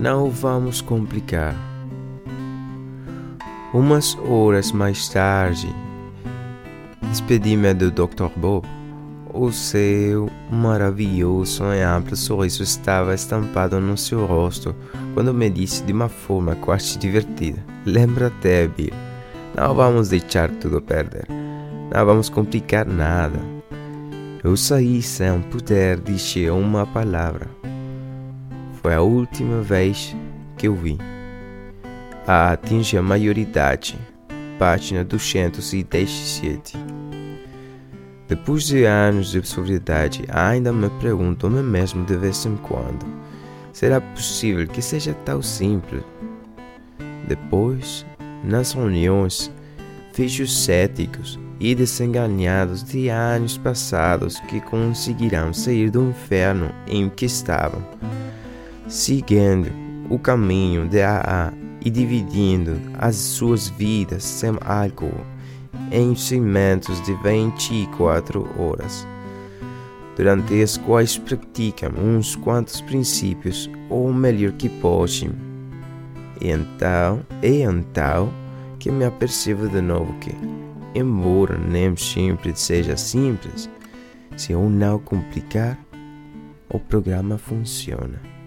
Não vamos complicar. Umas horas mais tarde, despedi-me do Dr. Bob. O seu maravilhoso e amplo sorriso estava estampado no seu rosto quando me disse de uma forma quase divertida: Lembra-te, Bill, não vamos deixar tudo perder. Não vamos complicar nada. Eu saí sem poder dizer uma palavra. Foi a última vez que eu vi. A atinge a maioridade. Página 217. Depois de anos de sobriedade, ainda me pergunto a mim mesmo de vez em quando: será possível que seja tão simples? Depois, nas reuniões, vejo céticos e desenganados de anos passados que conseguirão sair do inferno em que estavam, seguindo o caminho de AA e dividindo as suas vidas sem álcool em segmentos de 24 horas, durante as quais praticam uns quantos princípios o melhor que podem. E então, é então que me apercebo de novo que, embora nem sempre seja simples, se eu não complicar, o programa funciona.